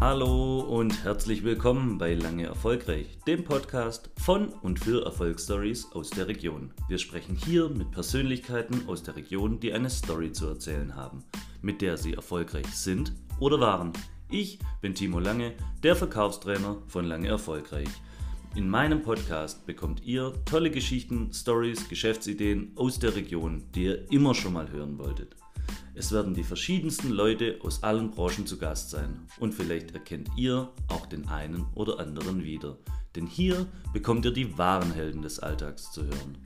Hallo und herzlich willkommen bei Lange Erfolgreich, dem Podcast von und für Erfolgsstories aus der Region. Wir sprechen hier mit Persönlichkeiten aus der Region, die eine Story zu erzählen haben, mit der sie erfolgreich sind oder waren. Ich bin Timo Lange, der Verkaufstrainer von Lange Erfolgreich. In meinem Podcast bekommt ihr tolle Geschichten, Stories, Geschäftsideen aus der Region, die ihr immer schon mal hören wolltet. Es werden die verschiedensten Leute aus allen Branchen zu Gast sein und vielleicht erkennt ihr auch den einen oder anderen wieder. Denn hier bekommt ihr die wahren Helden des Alltags zu hören.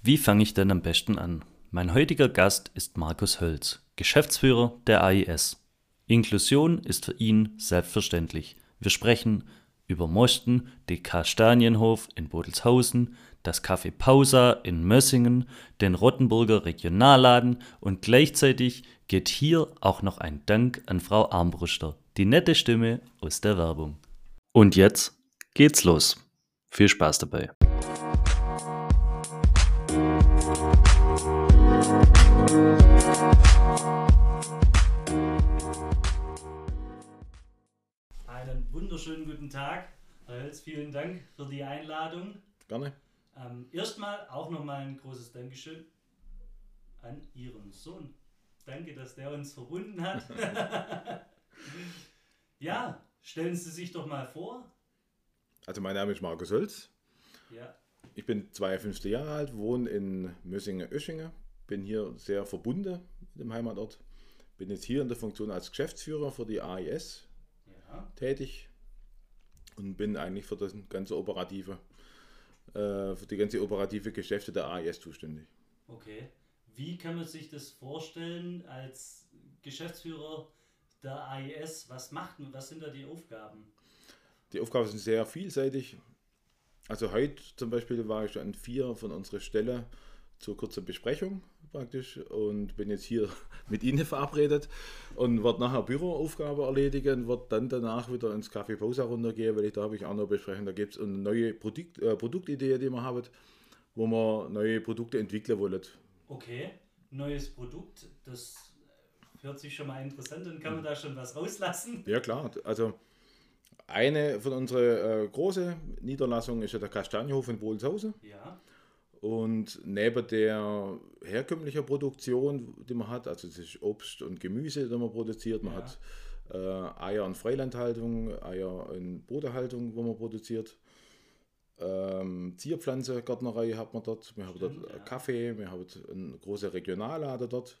Wie fange ich denn am besten an? Mein heutiger Gast ist Markus Hölz, Geschäftsführer der AIS. Inklusion ist für ihn selbstverständlich. Wir sprechen über Mosten, den Kastanienhof in Bodelshausen, das Café Pausa in Mössingen, den Rottenburger Regionalladen und gleichzeitig geht hier auch noch ein Dank an Frau Armbruster, die nette Stimme aus der Werbung. Und jetzt geht's los. Viel Spaß dabei. Einen wunderschönen guten Tag. Vielen Dank für die Einladung. Gerne. Ähm, erstmal auch nochmal ein großes Dankeschön an Ihren Sohn. Danke, dass der uns verbunden hat. ja, stellen Sie sich doch mal vor. Also mein Name ist Markus Hölz. Ja. Ich bin 52 Jahre alt, wohne in Mössingen-Öschingen, bin hier sehr verbunden mit dem Heimatort. Bin jetzt hier in der Funktion als Geschäftsführer für die AIS ja. tätig und bin eigentlich für das ganze operative, äh, für die ganze operative Geschäfte der AIS zuständig. Okay. Wie kann man sich das vorstellen als Geschäftsführer der AIS? Was macht man? Was sind da die Aufgaben? Die Aufgaben sind sehr vielseitig. Also heute zum Beispiel war ich an vier von unserer Stelle zur kurzen Besprechung praktisch und bin jetzt hier mit Ihnen verabredet und werde nachher Büroaufgabe erledigen, werde dann danach wieder ins Café Pausa runtergehen, weil ich da habe ich auch noch besprechen. Da gibt es eine neue Produkt, äh, Produktidee, die wir haben, wo wir neue Produkte entwickeln wollen. Okay, neues Produkt, das hört sich schon mal interessant an. Kann man da schon was rauslassen? Ja klar, also eine von unseren äh, großen Niederlassungen ist ja der Kastanienhof in Bohlshausen. Ja. Und neben der herkömmlichen Produktion, die man hat, also es ist Obst und Gemüse, die man produziert, man Ja. hat äh, Eier in Freilandhaltung, Eier in Bodenhaltung, wo man produziert. Ähm, Zierpflanze, Gärtnerei hat man dort. Wir haben Stimmt, dort ja. Kaffee, wir haben eine große Regionallader dort.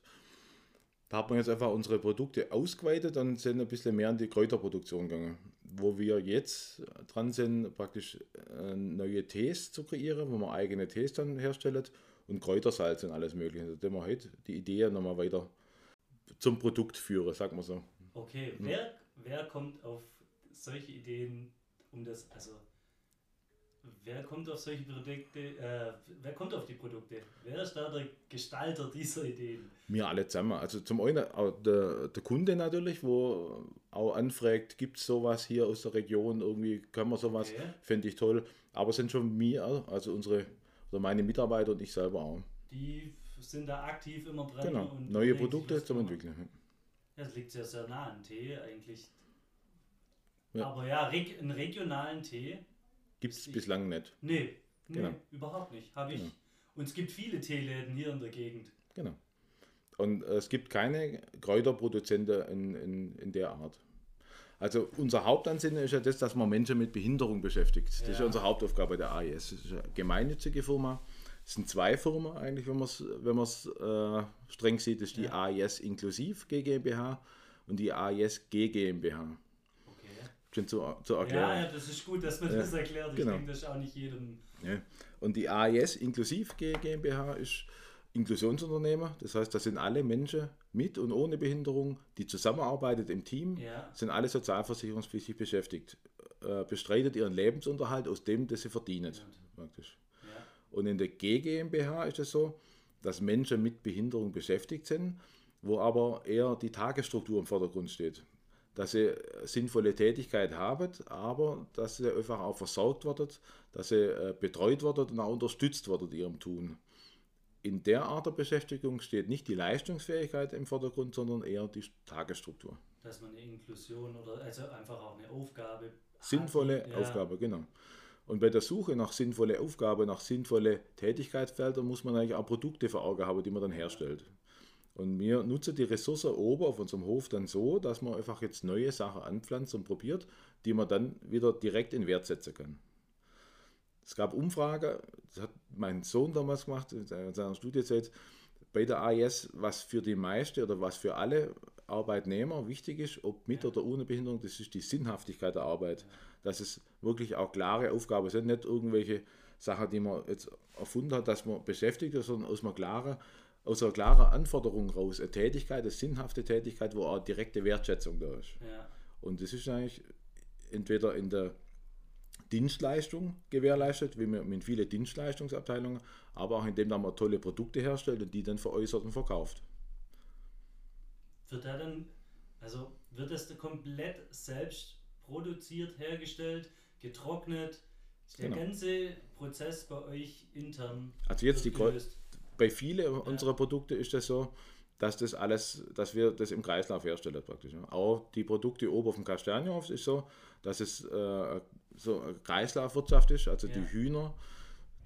Da hat man jetzt einfach unsere Produkte ausgeweitet und sind ein bisschen mehr in die Kräuterproduktion gegangen. Wo wir jetzt dran sind, praktisch äh, neue Tees zu kreieren, wo man eigene Tees dann herstellt und Kräutersalz und alles mögliche. Da wir heute die Idee nochmal weiter zum Produkt führen, sagen wir so. Okay, wer, wer kommt auf solche Ideen, um das, also wer kommt auf solche Produkte, äh, wer kommt auf die Produkte? Wer ist da der Gestalter dieser Ideen? Wir alle zusammen. Also zum einen der, der Kunde natürlich, wo auch anfragt, gibt es sowas hier aus der Region, irgendwie kann man sowas, Okay. fände ich toll. Aber es sind schon wir, also unsere, oder meine Mitarbeiter und ich selber auch. Die sind da aktiv immer dran. Genau, und neue Produkte zum Entwickeln. Das liegt ja sehr nah an Tee eigentlich. Ja. Aber ja, reg einen regionalen Tee, Gibt es bislang nicht. nee, nee Genau. überhaupt nicht. Habe ich. Genau. Und es gibt viele Teeläden hier in der Gegend. Genau. Und äh, es gibt keine Kräuterproduzenten in, in, in der Art. Also unser Hauptansinnen ist ja das, dass man Menschen mit Behinderung beschäftigt. Das ist Ja. unsere Hauptaufgabe der AIS. Das ist eine gemeinnützige Firma. Es sind zwei Firmen eigentlich, wenn man es wenn man's, äh, streng sieht. Das ist die Ja. AIS Inklusiv GmbH und die AIS G GmbH. Schon zu, zu Ja, erklären. ja, das ist gut, dass man Ja, das erklärt. Ich genau. denke, das ist auch nicht jedem. Ja. Und die AIS Inklusiv GmbH ist Inklusionsunternehmer. Das heißt, das sind alle Menschen mit und ohne Behinderung, die zusammenarbeiten im Team, Ja. sind alle sozialversicherungspflichtig beschäftigt, äh, bestreitet ihren Lebensunterhalt aus dem, das sie verdienen. Praktisch. Ja. Und in der GmbH ist es so, dass Menschen mit Behinderung beschäftigt sind, wo aber eher die Tagesstruktur im Vordergrund steht. Dass sie sinnvolle Tätigkeit haben, aber dass sie einfach auch versorgt werden, dass sie äh, betreut werden und auch unterstützt werden in ihrem Tun. in der Art der Beschäftigung steht nicht die Leistungsfähigkeit im Vordergrund, sondern eher die Tagesstruktur. Dass man eine Inklusion oder also einfach auch eine Aufgabe. Sinnvolle hat, ja. Aufgabe, genau. Und bei der Suche nach sinnvolle Aufgabe, nach sinnvolle Tätigkeitsfelder muss man eigentlich auch Produkte vor Augen haben, die man dann herstellt. Und wir nutzen die Ressource oben auf unserem Hof dann so, dass man einfach jetzt neue Sachen anpflanzt und probiert, die man dann wieder direkt in Wert setzen kann. Es gab Umfrage, das hat mein Sohn damals gemacht, in seiner Studiezeit, bei der AIS, was für die meisten oder was für alle Arbeitnehmer wichtig ist, ob mit oder ohne Behinderung, das ist die Sinnhaftigkeit der Arbeit. Dass es wirklich auch klare Aufgaben sind, nicht irgendwelche Sachen, die man jetzt erfunden hat, dass man beschäftigt ist, sondern aus einer klaren, aus einer klaren Anforderung raus. Eine Tätigkeit, eine sinnhafte Tätigkeit, wo auch direkte Wertschätzung da ist. Ja. Und das ist eigentlich entweder in der Dienstleistung gewährleistet, wie wir mit vielen Dienstleistungsabteilungen, aber auch indem man tolle Produkte herstellt und die dann veräußert und verkauft. Wird da dann, also wird das komplett selbst produziert, hergestellt, getrocknet? Ist der Genau. ganze Prozess bei euch intern? Also jetzt die? Bei vielen unserer Produkte ist das so, dass das alles, dass wir das im Kreislauf herstellen praktisch. ja. Auch die Produkte oben auf dem Kastanienhof ist so, dass es äh, so Kreislaufwirtschaft ist, also Ja. die Hühner,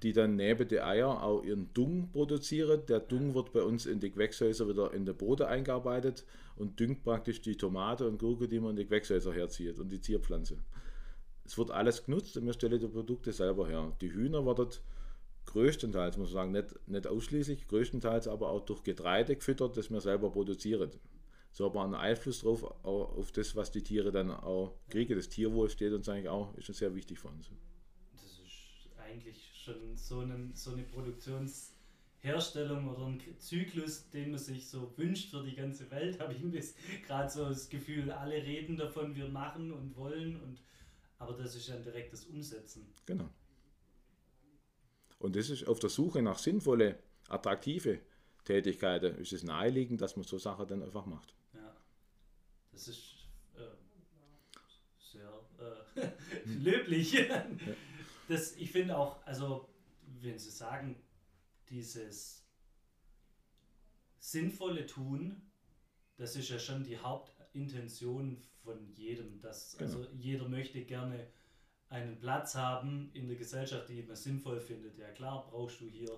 die dann neben die Eier auch ihren Dung produzieren. Der Dung wird bei uns in die Gewächshäuser wieder in den Boden eingearbeitet und düngt praktisch die Tomate und Gurke, die man in die Gewächshäuser herzieht und die Zierpflanze. Es wird alles genutzt und wir stellen die Produkte selber her. Die Hühner werden größtenteils, muss man sagen, nicht, nicht ausschließlich, größtenteils aber auch durch Getreide gefüttert, das wir selber produzieren. So haben wir einen Einfluss drauf, auf das, was die Tiere dann auch kriegen. Das Tierwohl steht uns eigentlich auch, ist schon sehr wichtig für uns. Das ist eigentlich schon so, einen, so eine Produktionsherstellung oder ein Zyklus, den man sich so wünscht für die ganze Welt, habe ich ein gerade so das Gefühl, alle reden davon, wir machen und wollen, und, aber das ist dann direkt das Umsetzen. Genau. Und das ist auf der Suche nach sinnvolle, attraktive Tätigkeiten, ist es naheliegend, dass man so Sachen dann einfach macht. Ja, das ist äh, sehr äh, löblich. Das, ich finde auch, also wenn Sie sagen, dieses sinnvolle Tun, das ist ja schon die Hauptintention von jedem. Dass, Genau. Also jeder möchte gerne einen Platz haben in der Gesellschaft, die man sinnvoll findet. Ja klar, brauchst du hier,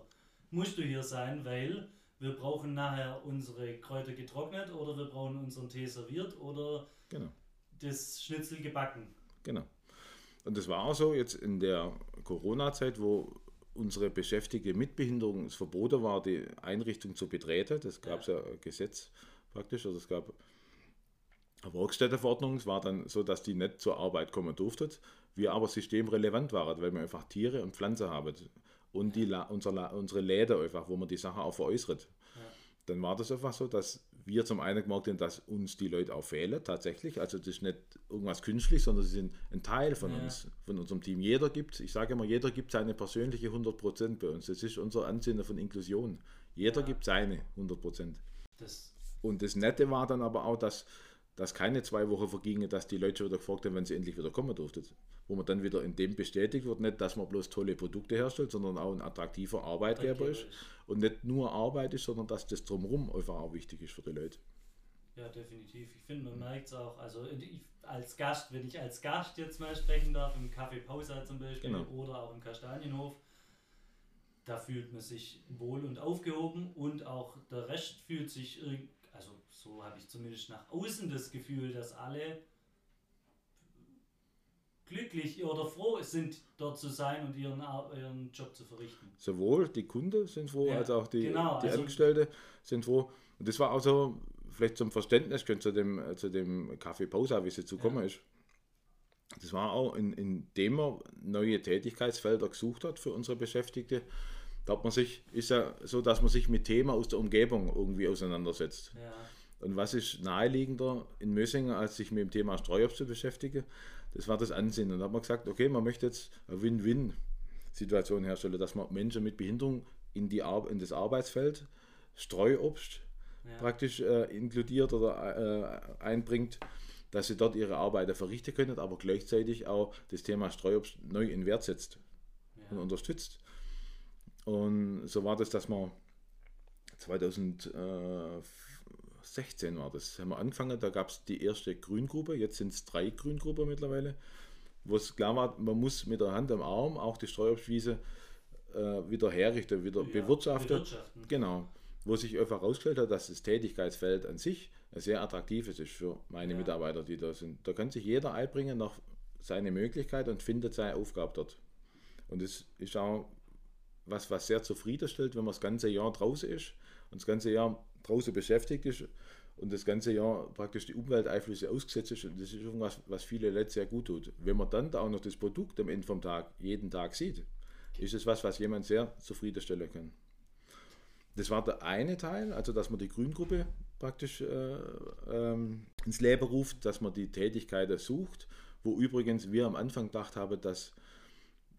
musst du hier sein, weil wir brauchen nachher unsere Kräuter getrocknet oder wir brauchen unseren Tee serviert oder Genau. das Schnitzel gebacken. Genau. Und das war auch so jetzt in der Corona-Zeit, wo unsere Beschäftigte mit Behinderung es verboten war, die Einrichtung zu betreten. Das gab es ja. ein Gesetz praktisch. Also es gab Werkstättenverordnung. War dann so, dass die nicht zur Arbeit kommen durften. Wir aber systemrelevant waren, weil wir einfach Tiere und Pflanzen haben. Und die, La- unser, unsere Läden einfach, wo man die Sachen auch veräußert. Ja. Dann war das einfach so, dass wir zum einen gemerkt haben, dass uns die Leute auch fehlen, tatsächlich. Also das ist nicht irgendwas künstlich, sondern sie sind ein Teil von Ja. uns, von unserem Team. Jeder gibt, ich sage immer, jeder gibt seine persönliche 100% bei uns. Das ist unser Ansinnen von Inklusion. Jeder Ja. gibt seine 100%. Das, Und das Nette war dann aber auch, dass, dass keine zwei Wochen vergingen, dass die Leute wieder gefragt haben, wenn sie endlich wieder kommen durften. Wo man dann wieder in dem bestätigt wird, nicht, dass man bloß tolle Produkte herstellt, sondern auch ein attraktiver Arbeitgeber ist. Und nicht nur Arbeit ist, sondern dass das drumherum einfach auch wichtig ist für die Leute. Ja, definitiv. Ich finde, man merkt es auch. Also ich, als Gast, wenn ich als Gast jetzt mal sprechen darf, im Café Pausa zum Beispiel Genau. oder auch im Kastanienhof, da fühlt man sich wohl und aufgehoben und auch der Rest fühlt sich, irg- also so habe ich zumindest nach außen das Gefühl, dass alle glücklich oder froh sind, dort zu sein und ihren, ihren Job zu verrichten. Sowohl die Kunden sind froh, Ja, als auch die, genau, die also- Angestellte sind froh. Und das war auch so, vielleicht zum Verständnis, könnt zu dem, äh, zu dem Kaffee Pausa, wie es jetzt gekommen ist. Das war auch, in, indem man neue Tätigkeitsfelder gesucht hat für unsere Beschäftigte. Da hat man sich, ist ja so, dass man sich mit Themen aus der Umgebung irgendwie auseinandersetzt. Ja, Und was ist naheliegender in Mössingen, als sich mit dem Thema Streuobst zu beschäftigen? Das war das Ansinnen. Und da hat man gesagt, okay, man möchte jetzt eine Win-Win-Situation herstellen, dass man Menschen mit Behinderung in, die Ar in das Arbeitsfeld Streuobst ja. praktisch äh, inkludiert oder äh, einbringt, dass sie dort ihre Arbeiten verrichten können, aber gleichzeitig auch das Thema Streuobst neu in Wert setzt und ja. unterstützt. Und so war das, dass man 2016 war das, haben wir angefangen, da gab es die erste Grüngruppe, jetzt sind es drei Grüngruppen mittlerweile, wo es klar war, man muss mit der Hand am Arm auch die Streuobstwiese äh, wieder herrichten, wieder ja, bewirtschaften. Genau. Wo sich einfach herausgestellt hat, dass das Tätigkeitsfeld an sich sehr attraktives ist für meine ja. Mitarbeiter, die da sind. Da kann sich jeder einbringen nach seine Möglichkeit und findet seine Aufgabe dort. Und das ist auch was, was sehr zufriedenstellt, wenn man das ganze Jahr draußen ist und das ganze Jahr draußen beschäftigt ist und das ganze Jahr praktisch die Umwelteinflüsse ausgesetzt ist. Und das ist irgendwas, was viele Leute sehr gut tut. Wenn man dann da auch noch das Produkt am Ende vom Tag jeden Tag sieht, ist es was, was jemand sehr zufriedenstellen kann. Das war der eine Teil, also dass man die Grüngruppe praktisch äh, ähm, ins Leben ruft, dass man die Tätigkeiten sucht, wo übrigens wir am Anfang gedacht haben, dass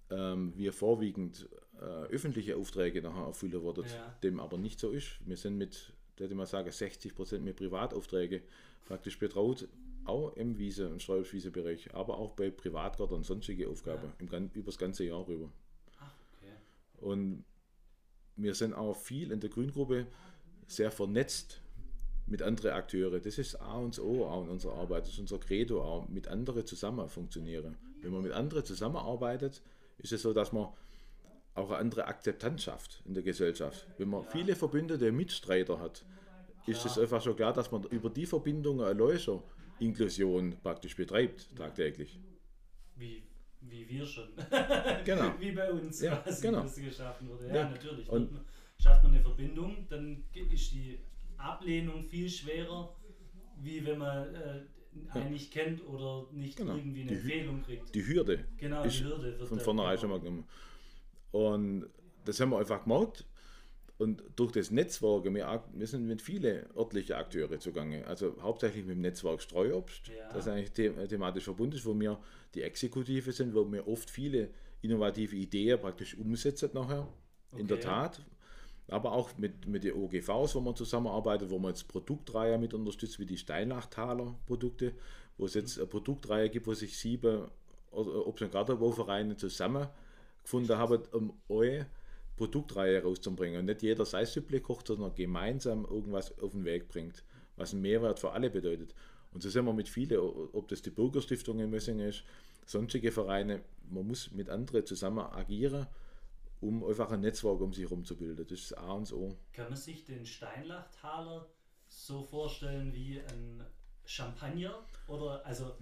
ähm, wir vorwiegend äh, öffentliche Aufträge nachher erfüllen würden, ja. dem aber nicht so ist. Wir sind mit, würde ich mal sagen, 60 Prozent mit Privataufträge praktisch betraut, auch im Wiese- und Sträubischwiese-Bereich, aber auch bei Privatgärtern und sonstige Aufgaben ja. im, über das ganze Jahr rüber. Ach, okay. Und wir sind auch viel in der Grüngruppe sehr vernetzt mit anderen Akteuren. Das ist A und O auch in unserer Arbeit, das ist unser Credo auch, mit anderen zusammen funktionieren. Wenn man mit anderen zusammenarbeitet, ist es so, dass man auch eine andere Akzeptanz schafft in der Gesellschaft. Wenn man viele verbündete Mitstreiter hat, ist es einfach schon klar, dass man über die Verbindungen eine Inklusion praktisch betreibt, tagtäglich. Wie, wie wir schon. genau. wie bei uns ja, quasi genau. das geschaffen wurde. Ja, ja. natürlich. Und schafft man eine Verbindung, dann ist die Ablehnung viel schwerer, wie wenn man äh, einen nicht kennt oder nicht genau. irgendwie eine die, Empfehlung kriegt. Die Hürde. Genau, die Hürde. Wird von vornherein schon mal genommen. Und das haben wir einfach gemerkt. Und durch das Netzwerk, wir, wir sind mit vielen örtlichen Akteure zugange. Also hauptsächlich mit dem Netzwerk Streuobst, ja. das eigentlich thematisch verbunden ist, wo wir die Exekutive sind, wo wir oft viele innovative Ideen praktisch umsetzen nachher. Okay. In der Tat. Aber auch mit, mit den OGVs, wo man zusammenarbeitet, wo man jetzt Produktreihe mit unterstützt, wie die Steinlachtaler Produkte, wo es jetzt eine Produktreihe gibt, wo sich sieben Obst- und Gartenbauvereine zusammen gefunden haben, um eure Produktreihe rauszubringen. Und nicht jeder sein Süppli kocht, sondern gemeinsam irgendwas auf den Weg bringt, was einen Mehrwert für alle bedeutet. Und so sind wir mit vielen, ob das die Bürgerstiftung in Messing ist, sonstige Vereine, man muss mit anderen zusammen agieren, um einfach ein Netzwerk um sich herum zu bilden. Das ist A und O. Kann man sich den Steinlachtaler so vorstellen wie ein Champagner? Oder also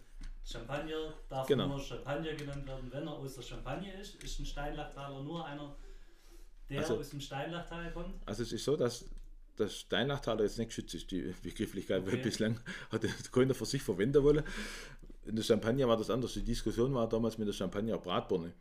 Champagner darf genau. nur Champagner genannt werden, wenn er aus der Champagne ist. Ist ein Steinlachtaler nur einer, der also, aus dem Steinlachtal kommt? Also es ist so, dass das Steinlachtaler jetzt nicht geschützt ist, die Begrifflichkeit, okay. weil bislang hat keiner für sich verwenden wollen. In der Champagner war das anders. Die Diskussion war damals mit der Champagner Bratbirne.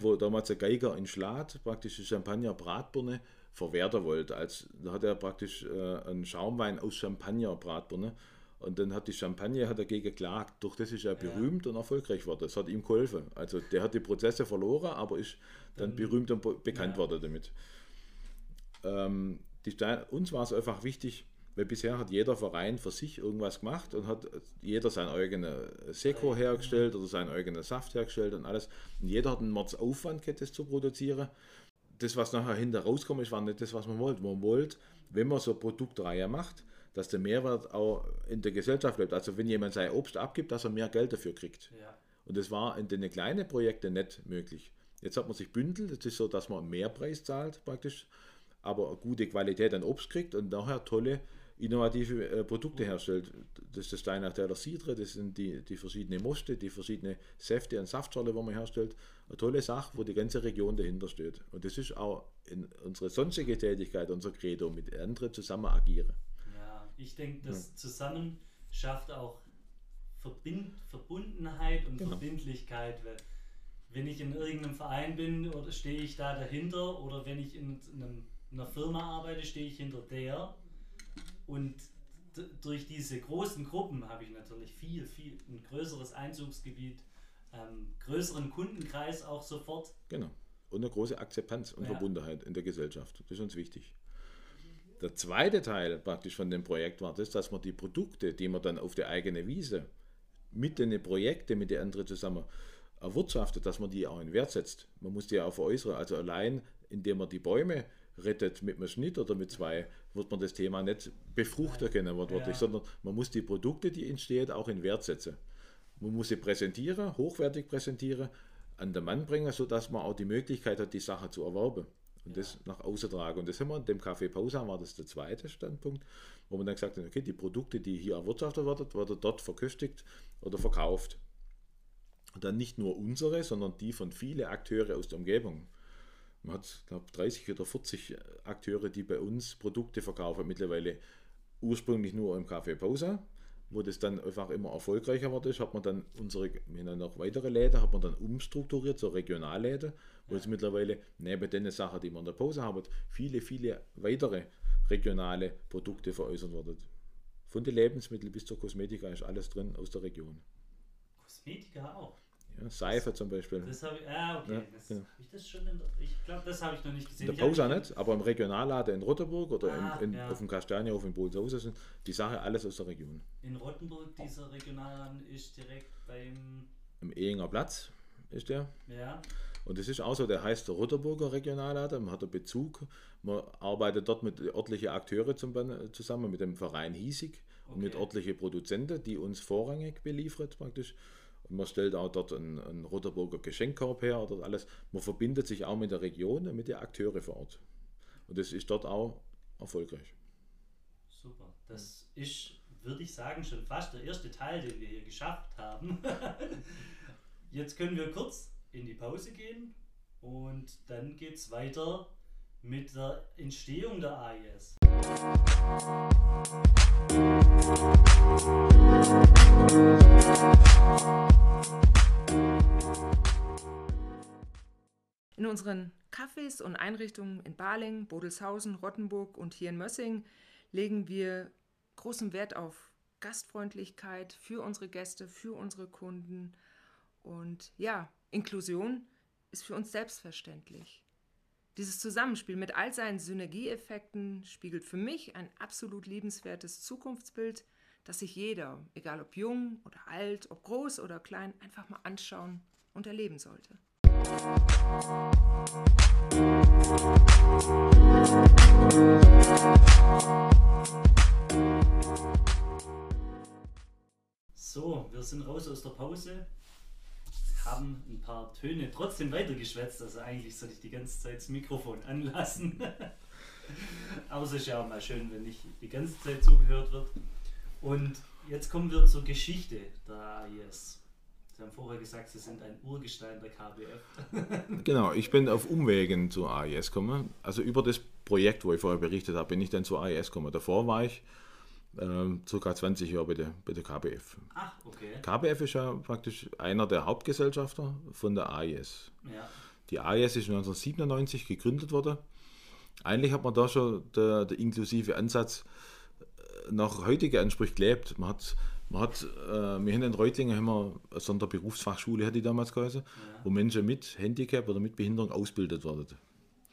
Wo damals der Geiger in Schlad praktisch die Champagner Bratbirne verwerten wollte. Als, da hat er praktisch äh, einen Schaumwein aus Champagner Bratbirne und dann hat die Champagne hat dagegen geklagt. Durch das ist er berühmt und erfolgreich geworden. Das hat ihm geholfen. Also der hat die Prozesse verloren, aber ist dann, dann berühmt und bekannt ja. worden damit. Ähm, die, uns war es einfach wichtig, weil bisher hat jeder Verein für sich irgendwas gemacht und hat jeder sein eigenes Seko hergestellt oder seinen eigenen Saft hergestellt und alles. Und jeder hat einen Mordsaufwand das zu produzieren. Das, was nachher hinter rauskommt, ist, war nicht das, was man wollte. Man wollte, wenn man so eine Produktreihe macht, dass der Mehrwert auch in der Gesellschaft bleibt. Also wenn jemand sein Obst abgibt, dass er mehr Geld dafür kriegt. Ja. Und das war in den kleinen Projekten nicht möglich. Jetzt hat man sich bündelt, es ist so, dass man mehr Preis zahlt praktisch, aber gute Qualität an Obst kriegt und nachher tolle innovative äh, Produkte herstellt. Das ist das Steinachteller Sidre, das sind die, die verschiedenen Moste, die verschiedenen Säfte und Saftschorle, die man herstellt. Eine tolle Sache, wo die ganze Region dahinter steht. Und das ist auch in unsere sonstige Tätigkeit, unser Credo, mit anderen zusammen agieren. Ich denke, das ja. Zusammen schafft auch Verbind Verbundenheit und genau. Verbindlichkeit. Wenn ich in irgendeinem Verein bin, oder stehe ich da dahinter, oder wenn ich in einem, einer Firma arbeite, stehe ich hinter der. Und durch diese großen Gruppen habe ich natürlich viel, viel ein größeres Einzugsgebiet, ähm, größeren Kundenkreis auch sofort. Genau. Und eine große Akzeptanz und ja. Verbundenheit in der Gesellschaft. Das ist uns wichtig. Der zweite Teil praktisch von dem Projekt war das, dass man die Produkte, die man dann auf der eigenen Wiese mit den Projekten, mit den anderen zusammen erwirtschaftet, dass man die auch in Wert setzt. Man muss die auch veräußern. Also allein, indem man die Bäume rettet mit einem Schnitt oder mit zwei, wird man das Thema nicht befruchten können, wortwörtlich, Ja. sondern man muss die Produkte, die entstehen, auch in Wert setzen. Man muss sie präsentieren, hochwertig präsentieren, an den Mann bringen, sodass man auch die Möglichkeit hat, die Sache zu erwerben und das nach außen tragen. Und das haben wir in dem Café Pausa, war das der zweite Standpunkt, wo man dann gesagt hat, okay, die Produkte, die hier erwirtschaftet werden, werden dort verköstigt oder verkauft. Und dann nicht nur unsere, sondern die von vielen Akteure aus der Umgebung. Man hat, glaube 30 oder 40 Akteure, die bei uns Produkte verkaufen, mittlerweile ursprünglich nur im Café Pausa, wo das dann einfach immer erfolgreicher wurde, hat man dann unsere, haben dann noch weitere Läden, hat man dann umstrukturiert, so Regionalläden, wo es mittlerweile neben den Sachen, die man in der Pause haben, viele, viele weitere regionale Produkte veräußert werden. Von den Lebensmitteln bis zur Kosmetika ist alles drin aus der Region. Kosmetika auch. Ja, Seife zum Beispiel. Das habe ich, ah, okay. Ja, das, genau. ich das schon in ich glaube, das habe ich noch nicht gesehen. In der Pausa nicht, aber im Regionalladen in Rotterburg oder Ah, in, in, ja. auf dem Kastanienhof in Bodenshausen sind die Sache alles aus der Region. In Rottenburg, dieser Regionalladen ist direkt beim, Im Ehinger Platz ist der. ja, Und es ist auch so, der heißt der Rotterburger Regionalladen, man hat einen Bezug, man arbeitet dort mit örtlichen Akteuren zum, Ban- zusammen, mit dem Verein Hiesig und mit Okay. örtlichen Produzenten, die uns vorrangig beliefert praktisch. Man stellt auch dort einen, einen Rotterburger Geschenkkorb her oder alles. Man verbindet sich auch mit der Region und mit den Akteuren vor Ort. Und das ist dort auch erfolgreich. super. Das ist, würde ich sagen, schon fast der erste Teil, den wir hier geschafft haben. Jetzt können wir kurz in die Pause gehen und dann geht es weiter mit der Entstehung der AIS. In unseren Cafés und Einrichtungen in Baling, Bodelshausen, Rottenburg und hier in Mössing legen wir großen Wert auf Gastfreundlichkeit für unsere Gäste, für unsere Kunden. Und ja, Inklusion ist für uns selbstverständlich. Dieses Zusammenspiel mit all seinen Synergieeffekten spiegelt für mich ein absolut liebenswertes Zukunftsbild, das sich jeder, egal ob jung oder alt, ob groß oder klein, einfach mal anschauen und erleben sollte. So, wir sind raus aus der Pause, haben ein paar Töne trotzdem weitergeschwätzt, also eigentlich sollte ich die ganze Zeit das Mikrofon anlassen. Aber es ist ja auch mal schön, wenn nicht die ganze Zeit zugehört wird. Und jetzt kommen wir zur Geschichte der AIS. Sie haben vorher gesagt, Sie sind ein Urgestein der KBF. Genau, ich bin auf Umwegen zur AIS gekommen. Also über das Projekt, wo ich vorher berichtet habe, bin ich dann zur AIS gekommen. Davor war ich ähm, circa 20 Jahre bei der, bei der KBF. Ach, okay. KBF ist ja praktisch einer der Hauptgesellschafter von der AIS. Ja, Die AIS ist 1997 gegründet worden. Eigentlich hat man da schon der, der inklusive Ansatz äh, nach heutigen Ansprüchen gelebt. Man hat, man hat äh, wir haben in Reutlingen haben wir eine Sonderberufsfachschule, hat die damals geheißen, wo Menschen mit Handicap oder mit Behinderung ausgebildet werden.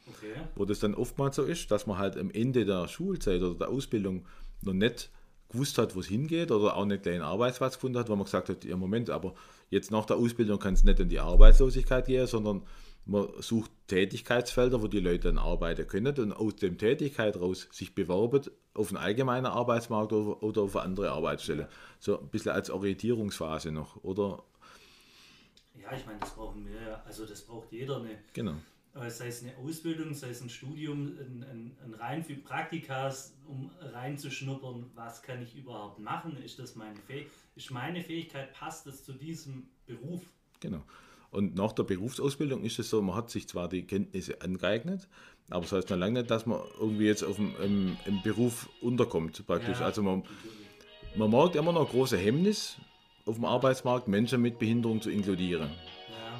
okay. Wo das dann oftmals so ist, dass man halt am Ende der Schulzeit oder der Ausbildung noch nicht gewusst hat, wo es hingeht oder auch nicht gleich einen Arbeitsplatz gefunden hat, wo man gesagt hat, ja Moment, aber jetzt nach der Ausbildung kann es nicht in die Arbeitslosigkeit gehen, sondern man sucht Tätigkeitsfelder, wo die Leute dann arbeiten können und aus dem Tätigkeit raus sich bewerben auf einen allgemeinen Arbeitsmarkt oder, auf eine andere Arbeitsstelle. So ein bisschen als Orientierungsphase noch, oder? Ja, ich meine, das brauchen wir ja. Also das braucht jeder eine Genau. Sei es eine Ausbildung, sei es ein Studium, ein, ein, ein rein für Praktikas, um reinzuschnuppern, was kann ich überhaupt machen? Ist das meine Fähigkeit? Ist meine Fähigkeit, passt das zu diesem Beruf? Genau. Und nach der Berufsausbildung ist es so, man hat sich zwar die Kenntnisse angeeignet, aber das heißt noch lange nicht, dass man irgendwie jetzt auf dem, im, im Beruf unterkommt praktisch. Ja, also man, man merkt immer noch große Hemmnis auf dem Arbeitsmarkt, Menschen mit Behinderung zu inkludieren.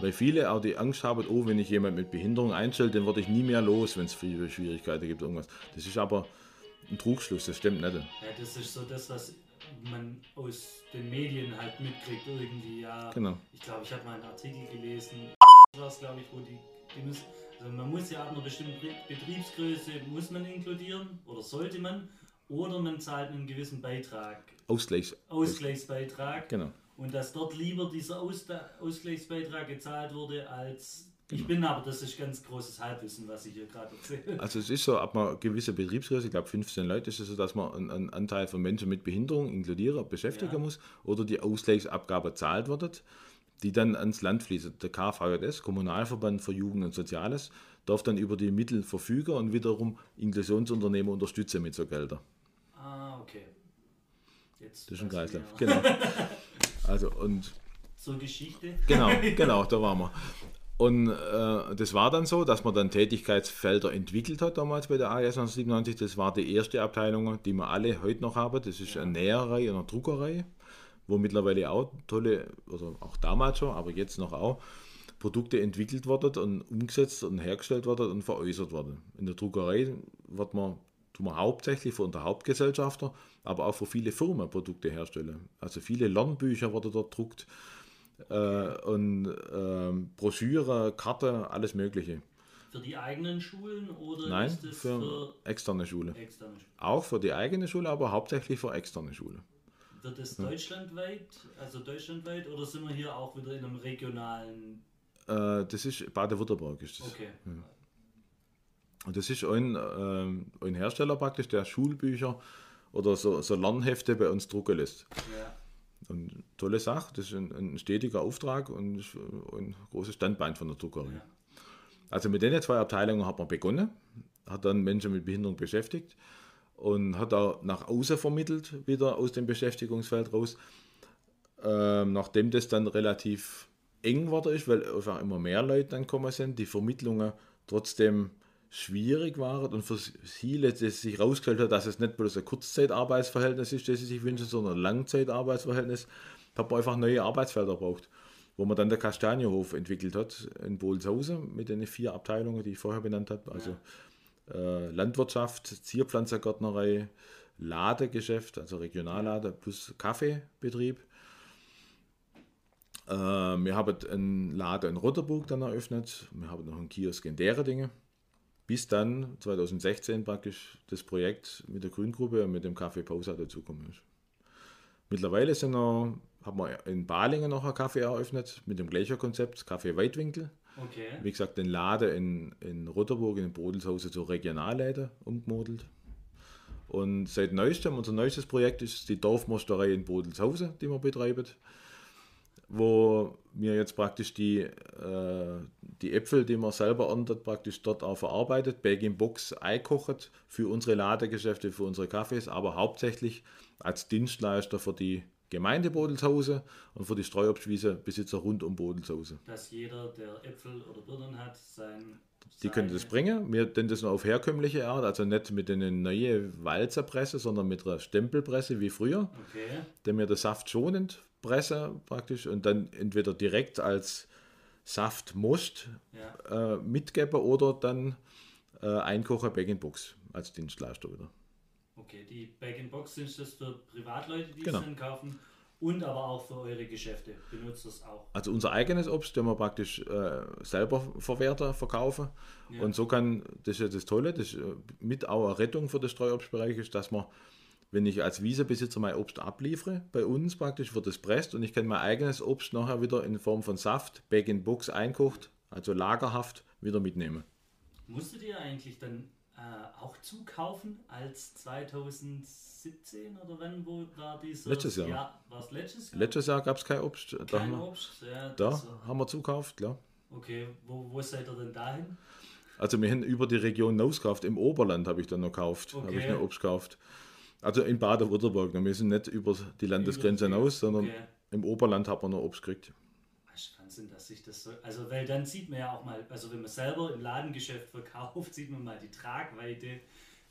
Weil viele auch die Angst haben, oh, wenn ich jemanden mit Behinderung einstelle, dann werde ich nie mehr los, wenn es viele Schwierigkeiten gibt, irgendwas. Das ist aber ein Trugschluss, das stimmt nicht. ja, das ist so das, was man aus den Medien halt mitkriegt irgendwie. Ja, Genau. ich glaube, ich habe mal einen Artikel gelesen, war es glaube ich, wo die, die müssen, also man muss ja ab einer bestimmten Be- Betriebsgröße muss man inkludieren oder sollte man oder man zahlt einen gewissen Beitrag, Ausgleichs. Ausgleichsbeitrag Genau. Und dass dort lieber dieser Aus Ausgleichsbeitrag gezahlt wurde als Ich bin aber, das ist ganz großes Halbwissen, was ich hier gerade erzähle. Also es ist so, ab einer gewissen Betriebsgröße, ich glaube 15 Leute, ist es so, dass man einen, einen Anteil von Menschen mit Behinderung inkludieren, beschäftigen Ja. muss oder die Ausgleichsabgabe zahlt wird, die dann ans Land fließt. Der KVJS, Kommunalverband für Jugend und Soziales, darf dann über die Mittel verfügen und wiederum Inklusionsunternehmen unterstützen mit so Geldern. Ah, okay. Jetzt Das ist ein Kreislauf. Genau. Also und Zur Geschichte. Genau, genau, da waren wir. Und äh, das war dann so, dass man dann Tätigkeitsfelder entwickelt hat damals bei der AS 1997. Das war die erste Abteilung, die wir alle heute noch haben. Das ist eine Näherei und eine Druckerei, wo mittlerweile auch tolle, also auch damals schon, aber jetzt noch auch, Produkte entwickelt wurden und umgesetzt und hergestellt wurden und veräußert wurden. In der Druckerei wird man, tun wir hauptsächlich für unter Hauptgesellschafter, aber auch für viele Firmen Produkte herstellen. Also viele Lernbücher wurden dort druckt äh, und ähm, Broschüre, Karte, alles Mögliche. Für die eigenen Schulen oder Nein, ist es für für externe Schule. externe Schulen? Auch für die eigene Schule, aber hauptsächlich für externe Schule. Wird es deutschlandweit, also deutschlandweit, oder sind wir hier auch wieder in einem regionalen? Äh, das ist Baden-Württemberg. Ist das. Okay. Und das ist ein, ähm, ein Hersteller praktisch, der Schulbücher oder so, so Lernhefte bei uns drucken lässt. Ja. Und tolle Sache, das ist ein, ein stetiger Auftrag und ist ein großes Standbein von der Druckerei. Ja. Also mit den zwei Abteilungen hat man begonnen, hat dann Menschen mit Behinderung beschäftigt und hat auch nach außen vermittelt, wieder aus dem Beschäftigungsfeld raus. Ähm, nachdem das dann relativ eng geworden ist, weil einfach immer mehr Leute dann gekommen sind, die Vermittlungen trotzdem schwierig waren und für viele das sich herausgestellt hat, dass es nicht bloß ein Kurzzeitarbeitsverhältnis ist, das sie sich wünschen, sondern ein Langzeitarbeitsverhältnis, hat man einfach neue Arbeitsfelder braucht wo man dann der Kastanienhof entwickelt hat in Bohlshausen mit den vier Abteilungen, die ich vorher benannt habe. Also äh, Landwirtschaft, Zierpflanzergärtnerei, Ladegeschäft, also Regionallade plus Kaffeebetrieb. Äh, wir haben einen Laden in Roterburg dann eröffnet. Wir haben noch einen Kiosk in Dinge. Bis dann 2016 praktisch das Projekt mit der Grüngruppe und mit dem Café Pausa dazugekommen ist. Mittlerweile sind noch, haben wir in Balingen noch ein Café eröffnet mit dem gleichen Konzept, Café Weitwinkel. Okay. Wie gesagt, den Laden in, in Roterburg, in Bodelshausen zur Regionalläden umgemodelt. Und seit neuestem, unser neuestes Projekt ist die Dorfmosterei in Bodelshausen, die wir betreiben, wo wir jetzt praktisch die, äh, die Äpfel, die man selber erntet, praktisch dort auch verarbeitet, Bag in Box einkocht für unsere Ladegeschäfte, für unsere Kaffees, aber hauptsächlich als Dienstleister für die Gemeinde Bodelshausen und für die Streuobstwiese-Besitzer rund um Bodelshausen. Dass jeder, der Äpfel oder Birnen hat, sein. Die können das bringen. Wir tun das nur auf herkömmliche Art, also nicht mit einer neuen Walzerpresse, sondern mit einer Stempelpresse wie früher, Okay. der mir den Saft schonend presse praktisch und dann entweder direkt als Saftmost Ja. äh, mitgeben oder dann äh, einkochen Bag in Box als Dienstleister wieder. Okay, die Bag-in-Box sind das für Privatleute, die Genau. es dann kaufen und aber auch für eure Geschäfte. Benutzt das auch. Also unser eigenes Obst, den wir praktisch äh, selber verwerten, verkaufen. Ja. Und so kann, das ist ja das Tolle, das ist äh, mit auch eine Rettung für den Streuobstbereich ist, dass man, wenn ich als Wiesebesitzer mein Obst abliefere, bei uns praktisch wird es presst und ich kann mein eigenes Obst nachher wieder in Form von Saft, Bag in Box einkocht, also lagerhaft, wieder mitnehmen. Musstet ihr eigentlich dann äh, auch zukaufen als 2017 oder wann wo war dieses Letztes Jahr. Ja, war es letztes Jahr? Letztes Jahr gab es kein Obst. Da, Kein haben wir, Obst, ja. da das- haben wir zukauft, klar. Okay, wo, wo seid ihr denn dahin? Also wir haben über die Region hinausgekauft. Im Oberland habe ich dann noch gekauft. Habe ich Okay. noch Obst gekauft. Also in Baden-Württemberg. Wir sind nicht über die Landesgrenze hinaus, sondern Okay. im Oberland hat man noch Obst gekriegt. Das ist Wahnsinn, dass sich das so. Also, weil dann sieht man ja auch mal, also wenn man selber im Ladengeschäft verkauft, sieht man mal die Tragweite,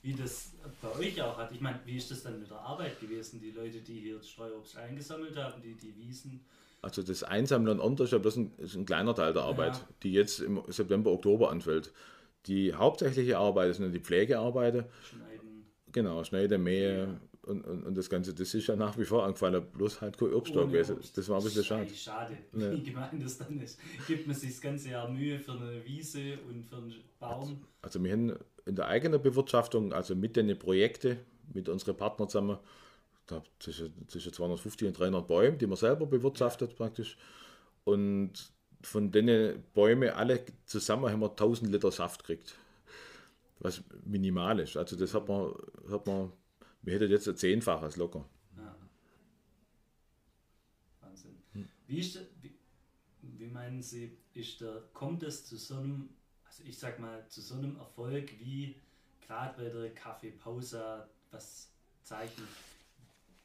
wie das bei euch auch hat. Ich meine, wie ist das dann mit der Arbeit gewesen? Die Leute, die hier das Streuobst eingesammelt haben, die, die Wiesen. Also das Einsammeln und ist bloß ein, ist ein kleiner Teil der Arbeit, Ja. die jetzt im September, Oktober anfällt. Die hauptsächliche Arbeit sind die Pflegearbeiten. Schneiden. Genau, Schneide, Mähe und, und, und das Ganze. Das ist ja nach wie vor angefallen, bloß halt kein Obst da ohne gewesen. Obst. Das war ein bisschen schade. Schade, Ja. wie gemein das dann ist. Gibt man sich das ganze Jahr Mühe für eine Wiese und für einen Baum. Also wir haben in der eigenen Bewirtschaftung, also mit den Projekten, mit unseren Partnern zusammen, da zwischen, zwischen 250 und 300 Bäume, die man selber bewirtschaftet praktisch. Und von den Bäumen alle zusammen haben wir 1000 Liter Saft gekriegt. Was minimal ist. Also das hat man, hat man wir hätten jetzt ein Zehnfaches locker. Ja. Wahnsinn. Hm. Wie, ist, wie, wie meinen Sie, ist der, kommt es zu so einem, also ich sag mal, zu so einem Erfolg wie gerade bei der Kaffeepause, was zeichnet?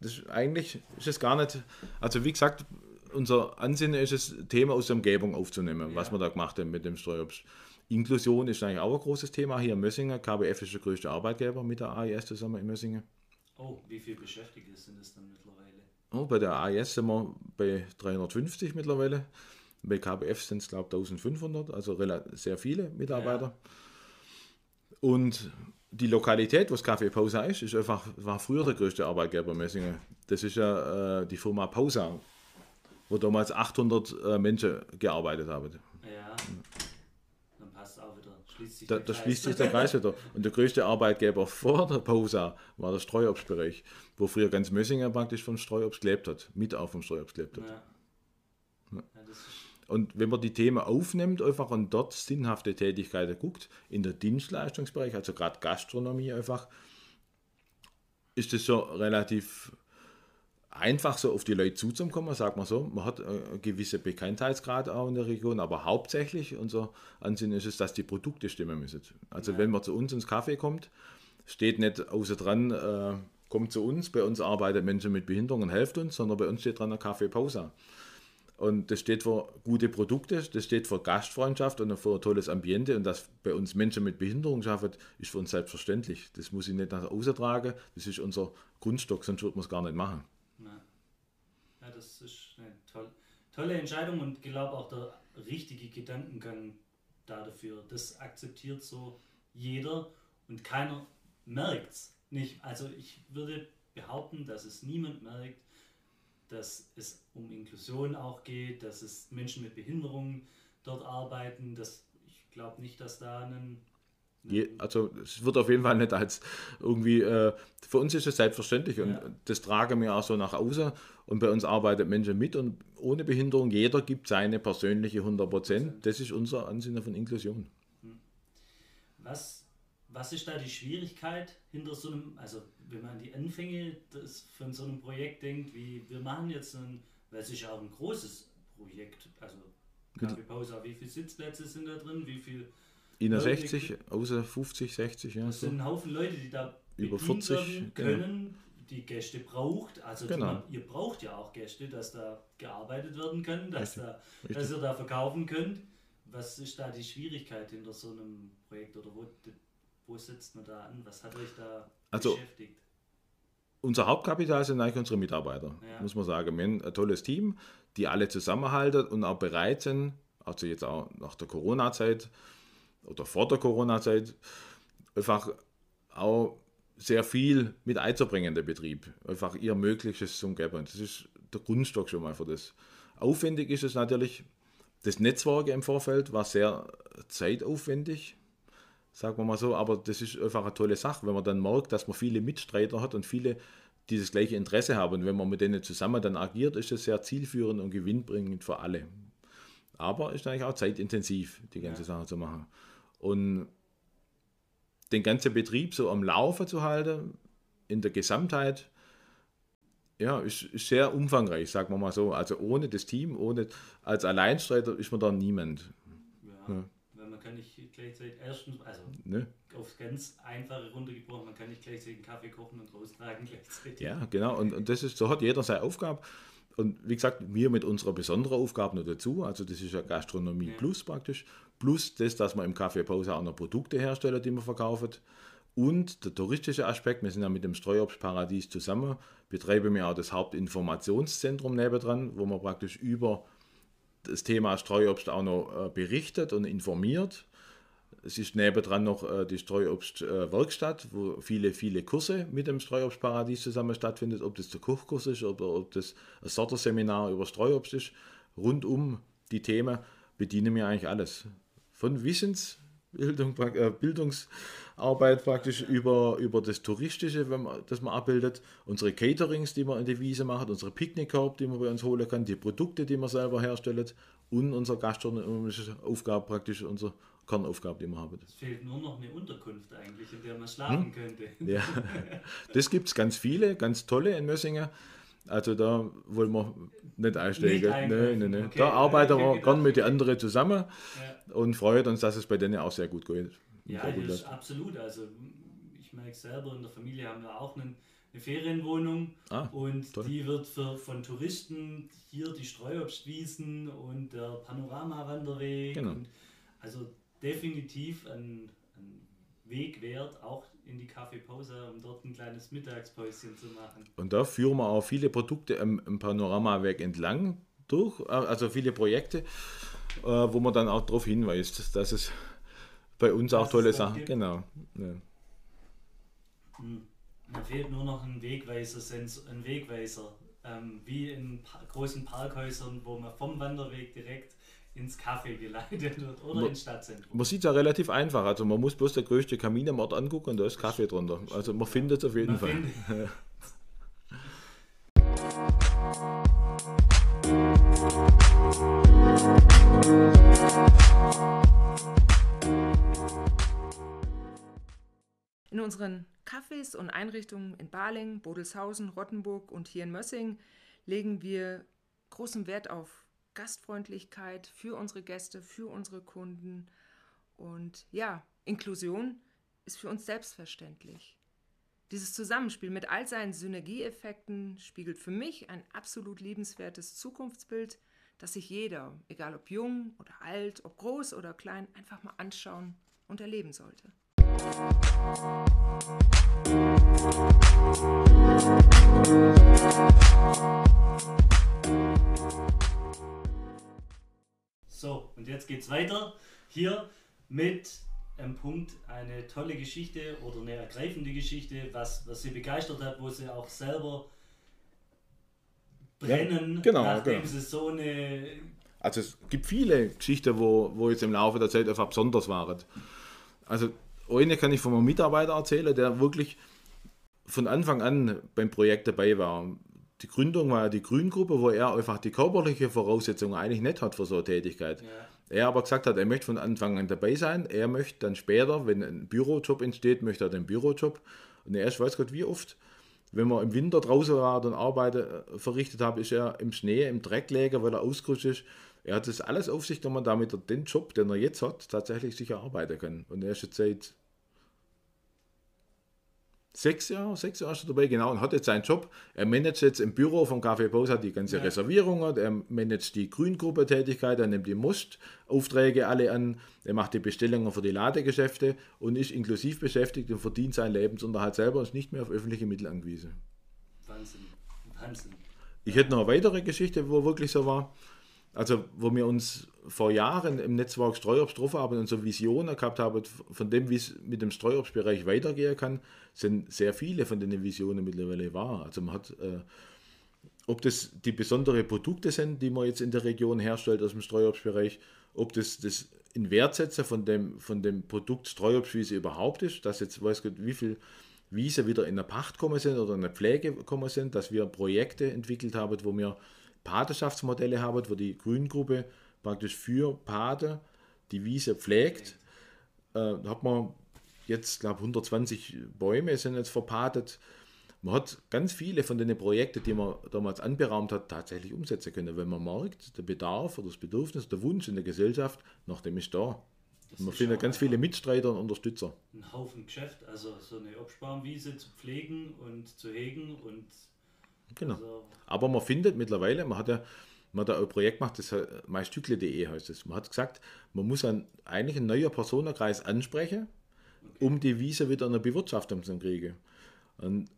Das ist, eigentlich ist es gar nicht, also wie gesagt, unser Ansinnen ist es, Thema aus der Umgebung aufzunehmen, ja. was wir da gemacht haben mit dem Steuerobst. Inklusion ist eigentlich auch ein großes Thema hier in Mössingen. KBF ist der größte Arbeitgeber mit der AIS zusammen in Mössingen. Oh, wie viele Beschäftigte sind es dann mittlerweile? Oh, bei der AIS sind wir bei 350 mittlerweile. Bei KBF sind es, glaube ich, 1500, also sehr viele Mitarbeiter. Ja. Und die Lokalität, wo das Café Pausa ist, ist einfach, war früher der größte Arbeitgeber in Messingen. Das ist ja äh, die Firma Pausa, wo damals 800 äh, Menschen gearbeitet haben. Ja, dann passt auch wieder. Schließt sich da, da schließt sich der Kreis wieder. Und der größte Arbeitgeber vor der Pausa war der Streuobstbereich, wo früher ganz Messingen praktisch vom Streuobst gelebt hat, mit auch vom Streuobst gelebt hat. Ja. Ja. Und wenn man die Themen aufnimmt, einfach und dort sinnhafte Tätigkeiten guckt, in der Dienstleistungsbereich, also gerade Gastronomie einfach, ist es so relativ einfach so auf die Leute zuzukommen, sagt man so. Man hat einen gewissen Bekanntheitsgrad auch in der Region, aber hauptsächlich unser Ansinnen ist es, dass die Produkte stimmen müssen. Also ja. wenn man zu uns ins Kaffee kommt, steht nicht außer dran, äh, kommt zu uns, bei uns arbeiten Menschen mit Behinderungen, helft uns, sondern bei uns steht dran eine Kaffeepause. Und das steht für gute Produkte, das steht für Gastfreundschaft und für ein tolles Ambiente. Und dass bei uns Menschen mit Behinderung schaffen, ist für uns selbstverständlich. Das muss ich nicht nach außen tragen. Das ist unser Grundstock, sonst würde man es gar nicht machen. Das ist eine toll, tolle Entscheidung und glaube auch der richtige Gedankengang da dafür. Das akzeptiert so jeder und keiner merkt es nicht. Also ich würde behaupten, dass es niemand merkt, dass es um Inklusion auch geht, dass es Menschen mit Behinderungen dort arbeiten. Das, ich glaube nicht, dass da ein Je, also es wird auf jeden Fall nicht als irgendwie, äh, für uns ist es selbstverständlich und ja. das tragen wir auch so nach außen und bei uns arbeitet Menschen mit und ohne Behinderung, jeder gibt seine persönliche 100 Prozent. Das ist unser Ansinnen von Inklusion. Hm. Was, was ist da die Schwierigkeit hinter so einem, also wenn man an die Anfänge des, von so einem Projekt denkt, wie wir machen jetzt ein, weil es ist ja auch ein großes Projekt, also Kaffeepause, wie viele Sitzplätze sind da drin, wie viel Inner 60, außer 50, 60, ja. Das so. sind ein Haufen Leute, die da über 40 können, genau. die Gäste braucht. Also genau. man, ihr braucht ja auch Gäste, dass da gearbeitet werden können, dass, da, dass ihr da verkaufen könnt. Was ist da die Schwierigkeit hinter so einem Projekt oder wo, wo setzt man da an? Was hat euch da also, beschäftigt? Unser Hauptkapital sind eigentlich unsere Mitarbeiter, ja. muss man sagen. Wir haben ein tolles Team, die alle zusammenhalten und auch bereit sind, also jetzt auch nach der Corona-Zeit, oder vor der Corona-Zeit einfach auch sehr viel mit einzubringen, der Betrieb. Einfach ihr Mögliches zum geben. Das ist der Grundstock schon mal für das. Aufwendig ist es natürlich, das Netzwerk im Vorfeld war sehr zeitaufwendig, sagen wir mal so, aber das ist einfach eine tolle Sache, wenn man dann merkt, dass man viele Mitstreiter hat und viele, die das gleiche Interesse haben. Und wenn man mit denen zusammen dann agiert, ist es sehr zielführend und gewinnbringend für alle. Aber ist eigentlich auch zeitintensiv, die ganze ja. Sache zu machen. Und den ganzen Betrieb so am Laufen zu halten, in der Gesamtheit, ja, ist, ist sehr umfangreich, sagen wir mal so. Also ohne das Team, ohne als Alleinstreiter ist man da niemand. Ja, ja. Weil man kann nicht gleichzeitig erstens, also ne? aufs ganz einfache runtergebrochen, man kann nicht gleichzeitig einen Kaffee kochen und raustragen gleichzeitig. Ja, genau. Und, und das ist, so hat jeder seine Aufgabe. Und wie gesagt, wir mit unserer besonderen Aufgabe noch dazu, also das ist ja Gastronomie ja. Plus praktisch, plus das, dass wir im Kaffeepause auch noch Produkte herstellen, die wir verkaufen. Und der touristische Aspekt, wir sind ja mit dem Streuobstparadies zusammen, betreiben wir auch das Hauptinformationszentrum nebendran, wo man praktisch über das Thema Streuobst auch noch äh, berichtet und informiert. Es ist nebendran noch äh, die Streuobstwerkstatt, äh, wo viele, viele Kurse mit dem Streuobstparadies zusammen stattfinden, ob das der Kochkurs ist oder ob das ein Sorterseminar über Streuobst ist. Rund um die Themen bedienen wir eigentlich alles. Von Wissensbildung, äh, Bildungsarbeit praktisch über, über das Touristische, wenn man, das man abbildet, unsere Caterings, die man in der Wiese macht, unsere Picknickkorb, die man bei uns holen kann, die Produkte, die man selber herstellt und unsere gastronomische Aufgabe praktisch, unsere Kernaufgabe, die wir haben. Es fehlt nur noch eine Unterkunft eigentlich, in der man schlafen hm? könnte. Ja, das gibt es ganz viele, ganz tolle in Mössingen. Also da wollen wir nicht einsteigen. Nicht nee, nee, nee. Okay. Da arbeiten wir gern mit den anderen zusammen ja. und freuen uns, dass es bei denen auch sehr gut geht. Ja, das ist absolut. Also ich merke selber, in der Familie haben wir auch einen, eine Ferienwohnung ah, und toll. die wird für, von Touristen hier die Streuobstwiesen und der Panoramawanderweg. Genau. Also definitiv ein, ein Weg wert, auch in die Kaffeepause, um dort ein kleines Mittagspäuschen zu machen. Und da führen wir auch viele Produkte im, im Panoramaweg entlang durch, äh, also viele Projekte, äh, wo man dann auch darauf hinweist, dass es bei uns das auch tolle Sachen Genau. Ja. Hm. Mir fehlt nur noch ein Wegweiser, ein Wegweiser ähm, wie in pa großen Parkhäusern, wo man vom Wanderweg direkt ins Café geleitet wird oder man, ins Stadtzentrum. Man sieht es ja relativ einfach. Also man muss bloß der größte Kamin am Ort angucken und da ist Kaffee drunter. Also man findet es auf jeden man Fall. In unseren Cafés und Einrichtungen in Baling, Bodelshausen, Rottenburg und hier in Mössing legen wir großen Wert auf Gastfreundlichkeit für unsere Gäste, für unsere Kunden. Und ja, Inklusion ist für uns selbstverständlich. Dieses Zusammenspiel mit all seinen Synergieeffekten spiegelt für mich ein absolut liebenswertes Zukunftsbild, das sich jeder, egal ob jung oder alt, ob groß oder klein, einfach mal anschauen und erleben sollte. So, und jetzt geht's weiter. Hier mit einem Punkt eine tolle Geschichte oder eine ergreifende Geschichte, was, was sie begeistert hat, wo sie auch selber brennen, ja, genau, nachdem genau. sie so eine. Also es gibt viele Geschichten, wo, wo jetzt im Laufe der Zeit einfach besonders waren. Also eine kann ich von einem Mitarbeiter erzählen, der wirklich von Anfang an beim Projekt dabei war die Gründung war ja die Grüngruppe, wo er einfach die körperliche Voraussetzungen eigentlich nicht hat für so eine Tätigkeit. Ja. Er aber gesagt hat, er möchte von Anfang an dabei sein. Er möchte dann später, wenn ein Bürojob entsteht, möchte er den Bürojob. Und er ist, weiß Gott, wie oft, wenn man im Winter draußen war und Arbeit äh, verrichtet hat, ist er im Schnee, im Dreck läge, weil er ausgerutscht ist. Er hat das alles auf sich genommen, damit er den Job, den er jetzt hat, tatsächlich sicher arbeiten kann. Und er ist jetzt seit sechs Jahre, sechs Jahre ist er dabei, genau, und hat jetzt seinen Job. Er managt jetzt im Büro vom Café Pause, hat die ganze ja. Reservierungen, er managt die Grüngruppe-Tätigkeit, er nimmt die Most-Aufträge alle an, er macht die Bestellungen für die Ladegeschäfte und ist inklusiv beschäftigt und verdient seinen Lebensunterhalt selber und ist nicht mehr auf öffentliche Mittel angewiesen. Wahnsinn, Wahnsinn. Ich hätte noch eine weitere Geschichte, wo wirklich so war. Also, wo wir uns vor Jahren im Netzwerk Streuobst drauf haben und so Visionen gehabt haben, von dem, wie es mit dem Streuobstbereich weitergehen kann, sind sehr viele von den Visionen mittlerweile wahr. Also man hat, äh, ob das die besonderen Produkte sind, die man jetzt in der Region herstellt aus dem Streuobstbereich, ob das das in Wertsetzen von dem, von dem Produkt Streuobstwiese überhaupt ist, dass jetzt weiß Gott, wie viel Wiese wieder in der Pacht kommen sind oder in der Pflege kommen sind, dass wir Projekte entwickelt haben, wo wir Patenschaftsmodelle haben, wo die Grüngruppe praktisch für Pate die Wiese pflegt. Äh, da hat man jetzt, glaube 120 Bäume sind jetzt verpatet. Man hat ganz viele von den Projekten, die man damals anberaumt hat, tatsächlich umsetzen können, weil man merkt, der Bedarf oder das Bedürfnis, der Wunsch in der Gesellschaft nach dem ist da. Das man findet ganz viele Mitstreiter und Unterstützer. Ein Haufen Geschäft, also so eine Obstbaumwiese zu pflegen und zu hegen und Genau. Also Aber man findet mittlerweile, man hat ja, man hat ein Projekt gemacht, das meistückle.de heißt es. Man hat gesagt, man muss einen, eigentlich einen neuen Personenkreis ansprechen, okay. um die Wiese wieder in der Bewirtschaftung zu kriegen. Und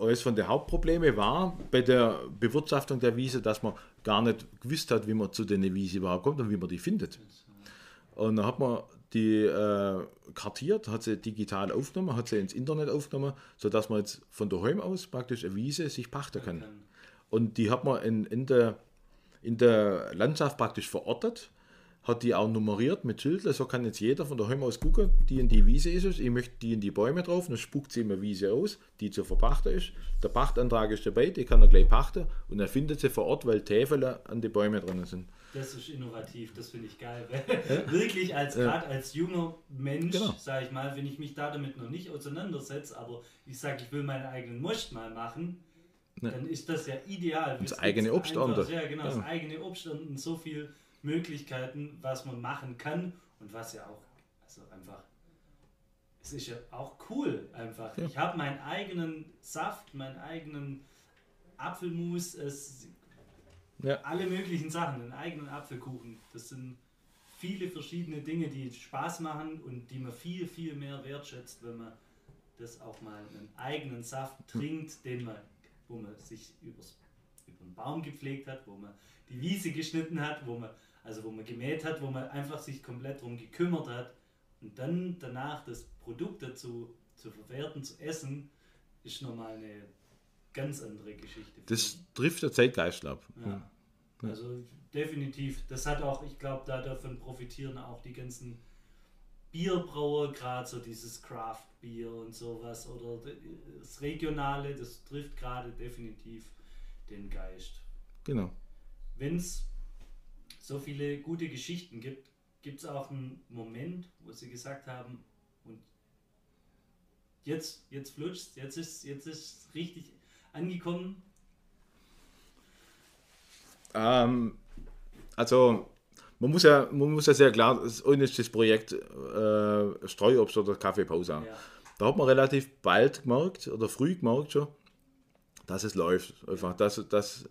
eines von den Hauptproblemen war bei der Bewirtschaftung der Wiese, dass man gar nicht gewusst hat, wie man zu den Wiese überhaupt kommt und wie man die findet. Und dann hat man die äh, kartiert, hat sie digital aufgenommen, hat sie ins Internet aufgenommen, sodass man jetzt von daheim aus praktisch eine Wiese sich pachten kann. Und die hat man in, in, der, in der Landschaft praktisch verortet. Hat die auch nummeriert mit Schildle, so kann jetzt jeder von daheim aus gucken, die in die Wiese ist es, ich möchte die in die Bäume drauf, dann spuckt sie mir Wiese aus, die zu verpachten ist. Der Pachtantrag ist dabei, die kann er gleich pachten und er findet sie vor Ort, weil Täfel an die Bäume drin sind. Das ist innovativ, das finde ich geil. Wirklich als gerade als junger Mensch, genau. sage ich mal, wenn ich mich da damit noch nicht auseinandersetze, aber ich sage, ich will meinen eigenen Most mal machen, ja. dann ist das ja ideal. Das eigene Obst Ja, genau, ja. das eigene Obst und so viel Möglichkeiten, was man machen kann und was ja auch, also einfach, es ist ja auch cool einfach. Ja. Ich habe meinen eigenen Saft, meinen eigenen Apfelmus, es, ja. alle möglichen Sachen, einen eigenen Apfelkuchen. Das sind viele verschiedene Dinge, die Spaß machen und die man viel, viel mehr wertschätzt, wenn man das auch mal einen eigenen Saft trinkt, den man, wo man sich übers, über den Baum gepflegt hat, wo man die Wiese geschnitten hat, wo man also wo man gemäht hat, wo man einfach sich komplett darum gekümmert hat und dann danach das Produkt dazu zu verwerten, zu essen, ist nochmal eine ganz andere Geschichte. Das trifft der Zeitgeist ab. Ja. ja. Also definitiv. Das hat auch, ich glaube, da davon profitieren auch die ganzen Bierbrauer, gerade so dieses Craft-Bier und sowas oder das Regionale, das trifft gerade definitiv den Geist. Genau. Wenn es so viele gute Geschichten gibt, gibt es auch einen Moment, wo sie gesagt haben, und jetzt, jetzt flutscht jetzt ist jetzt ist richtig angekommen? Ähm, also man muss ja, man muss ja sehr klar, ist das Projekt äh, Streuobst oder Kaffeepause. Ja. Da hat man relativ bald gemerkt oder früh gemerkt schon, dass es läuft. Einfach, dass, dass,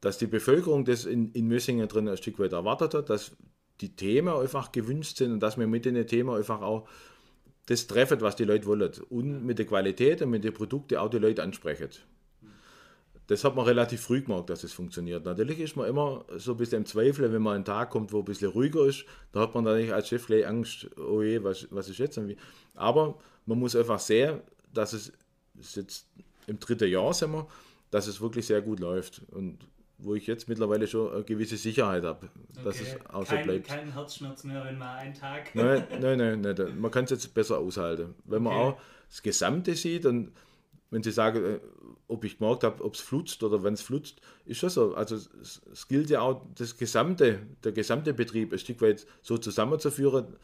dass die Bevölkerung das in, in Mössingen drin ein Stück weit erwartet hat, dass die Themen einfach gewünscht sind und dass wir mit den Themen einfach auch das treffen, was die Leute wollen. Und mit der Qualität und mit den Produkten auch die Leute ansprechen. Das hat man relativ früh gemerkt, dass es funktioniert. Natürlich ist man immer so ein bisschen im Zweifel, wenn man einen Tag kommt, wo ein bisschen ruhiger ist. Da hat man dann nicht als Chef gleich Angst, oh je, was, was ist jetzt? Aber man muss einfach sehen, dass es, es jetzt im dritten Jahr sind wir, dass es wirklich sehr gut läuft. Und wo ich jetzt mittlerweile schon eine gewisse Sicherheit habe, dass okay. es auch kein, so bleibt. Kein Herzschmerz mehr, wenn man einen Tag. Nein, nein, nein, nein man kann es jetzt besser aushalten. Wenn man auch das Gesamte sieht und wenn Sie sagen, äh, ob ich gemerkt habe, ob es flutzt oder wenn es flutzt, ist schon so. Also es gilt ja auch, das gesamte, der gesamte Betrieb ein Stück weit so zusammenzuführen,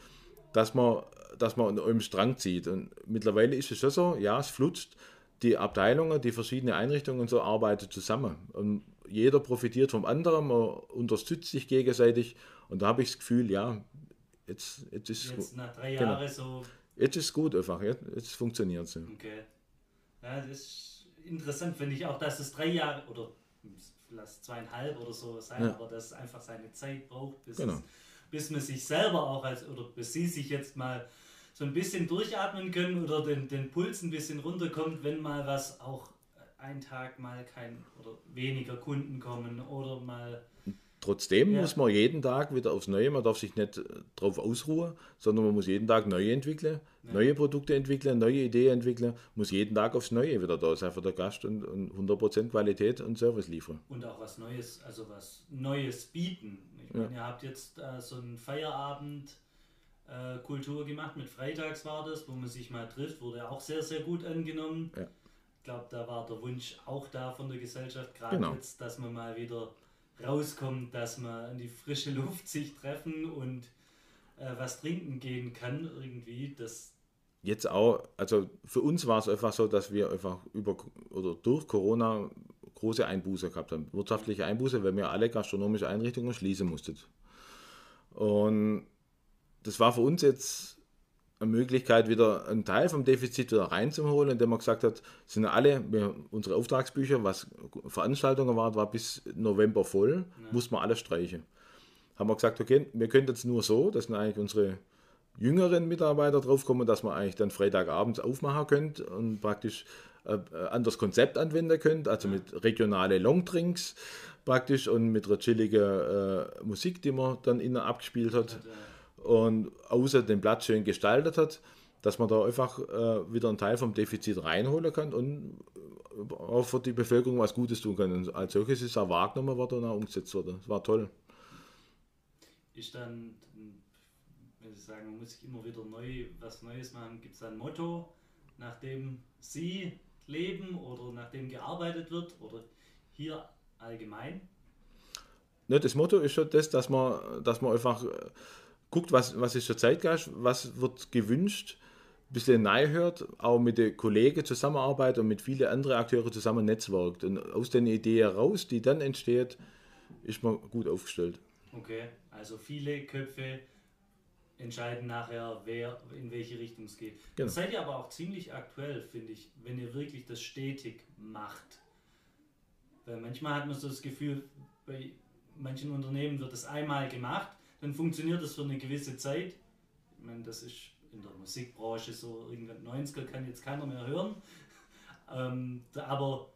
dass man, dass man an einem Strang zieht. Und mittlerweile ist es schon so, ja, es flutzt. Die Abteilungen, die verschiedenen Einrichtungen und so arbeiten zusammen. Und jeder profitiert vom anderen, man unterstützt sich gegenseitig und da habe ich das Gefühl, ja, jetzt, jetzt ist jetzt nach drei genau. So. Jetzt ist es gut einfach, jetzt, jetzt funktioniert es. Okay. Ja, das ist interessant, finde ich auch, dass es drei Jahre oder lass zweieinhalb oder so sein, ja. aber dass es einfach seine Zeit braucht, bis, genau. es, bis man sich selber auch als, oder bis sie sich jetzt mal so ein bisschen durchatmen können oder den, den Puls ein bisschen runterkommt, wenn mal was auch ein Tag mal kein oder weniger Kunden kommen oder mal. Trotzdem ja. muss man jeden Tag wieder aufs Neue, man darf sich nicht äh, darauf ausruhen, sondern man muss jeden Tag neue entwickeln, ja. neue Produkte entwickeln, neue Ideen entwickeln, muss jeden Tag aufs Neue wieder da sein für der Gast und, und 100% Qualität und Service liefern. Und auch was Neues, also was Neues bieten. Ich meine, ihr habt jetzt äh, so einen Feierabend. Äh, Kultur gemacht mit Freitags war das, wo man sich mal trifft, wurde auch sehr, sehr gut angenommen. Ja ich glaube, da war der Wunsch auch da von der Gesellschaft, gerade genau. jetzt, dass man mal wieder rauskommt, dass man in die frische Luft sich treffen und äh, was trinken gehen kann irgendwie. Das jetzt auch, also für uns war es einfach so, dass wir einfach über oder durch Corona große Einbuße gehabt haben. Wirtschaftliche Einbuße, weil wir alle gastronomische Einrichtungen schließen mussten. Und das war für uns jetzt eine Möglichkeit, wieder einen Teil vom Defizit wieder reinzuholen, indem man gesagt hat, sind alle, wir, unsere Auftragsbücher, was Veranstaltungen waren, war bis November voll, ja. muss man alles streichen. Haben wir gesagt, okay, wir können jetzt nur so, dass sind eigentlich unsere jüngeren Mitarbeiter draufkommen, dass man eigentlich dann Freitagabends aufmachen könnt und praktisch äh, ein anderes Konzept anwenden könnt, also ja. mit regionale Longdrinks praktisch und mit einer chilligen äh, Musik, die man dann innen abgespielt hat. Ja, und außer den Platz schön gestaltet hat, dass man da einfach äh, wieder einen Teil vom Defizit reinholen kann und auch für die Bevölkerung was Gutes tun kann. Und als solches ist auch wahrgenommen worden und auch umgesetzt worden. Das war toll. ist dann, wenn Sie sagen, man muss sich immer wieder neu was Neues machen, gibt es ein Motto, nach dem Sie leben oder nach dem gearbeitet wird oder hier allgemein? Ne, das Motto ist schon das, dass man, dass man einfach äh, guckt, was, was ist der Zeitgeist, was wird gewünscht, ein bisschen neu hört, auch mit den Kollegen zusammenarbeitet und mit vielen anderen Akteuren zusammen netzwerkt. Und aus den Ideen heraus, die dann entsteht, ist man gut aufgestellt. Okay, also viele Köpfe entscheiden nachher, wer in welche Richtung es geht. Genau. Das seid ihr aber auch ziemlich aktuell, finde ich, wenn ihr wirklich das stetig macht. Weil manchmal hat man so das Gefühl, bei manchen Unternehmen wird das einmal gemacht, dann funktioniert das für eine gewisse Zeit. Ich meine, das ist in der Musikbranche so irgendwann 90er kann jetzt keiner mehr hören. Ähm, aber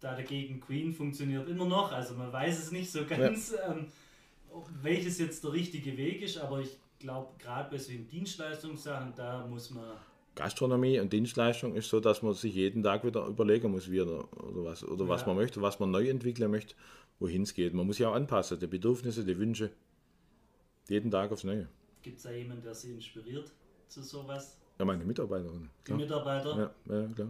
da dagegen Queen funktioniert immer noch, also man weiß es nicht so ganz, ja. ähm, welches jetzt der richtige Weg ist, aber ich glaube, gerade bei solchen Dienstleistungssachen, da muss man. Gastronomie und Dienstleistung ist so, dass man sich jeden Tag wieder überlegen muss, wie oder, oder was, oder ja. was man möchte, was man neu entwickeln möchte, wohin es geht. Man muss ja auch anpassen, die Bedürfnisse, die Wünsche. Jeden Tag aufs Neue. Gibt es da jemanden, der Sie inspiriert zu sowas? Ja, meine Mitarbeiterin. Die Mitarbeiter? Ja, ja, klar.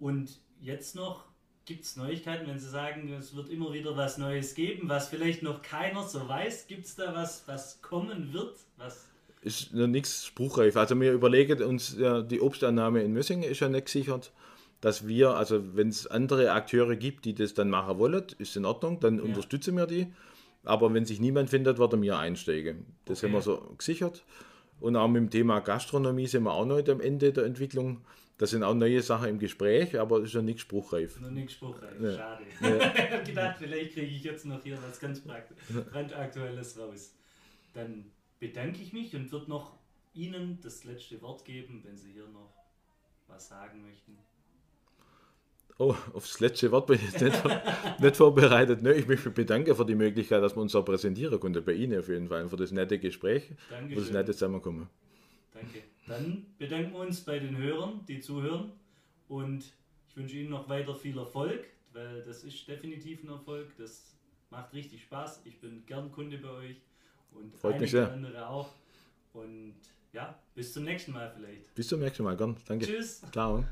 Und jetzt noch, Gibt es Neuigkeiten, wenn Sie sagen, es wird immer wieder was Neues geben, was vielleicht noch keiner so weiß? Gibt es da was, was kommen wird? Was ist noch nichts spruchreif. Also wir überlegen uns, ja, die Obstannahme in Mössingen ist ja nicht gesichert, dass wir, also wenn es andere Akteure gibt, die das dann machen wollen, ist in Ordnung, dann ja. unterstützen wir die. Aber wenn sich niemand findet, werden wir einsteigen. Das okay. haben wir so gesichert. Und auch mit dem Thema Gastronomie sind wir auch noch am Ende der Entwicklung. Da sind auch neue Sachen im Gespräch, aber es ist noch nichts spruchreif. Noch nichts spruchreif, ja. schade. Ja. ich habe gedacht, vielleicht kriege ich jetzt noch hier was ganz brandaktuelles raus. Dann bedanke ich mich und würde noch Ihnen das letzte Wort geben, wenn Sie hier noch was sagen möchten. Oh, aufs letzte Wort bin ich jetzt nicht, nicht vorbereitet. Ne, ich möchte mich bedanken für die Möglichkeit, dass wir uns so präsentieren konnten. Bei Ihnen auf jeden Fall. Für das nette Gespräch. Dankeschön. Für das nette Zusammenkommen. Danke. Dann bedanken wir uns bei den Hörern, die zuhören. Und ich wünsche Ihnen noch weiter viel Erfolg, weil das ist definitiv ein Erfolg. Das macht richtig Spaß. Ich bin gern Kunde bei euch und Freut mich sehr. andere auch. Und ja, bis zum nächsten Mal vielleicht. Bis zum nächsten Mal, gern. Danke. Tschüss. Ciao.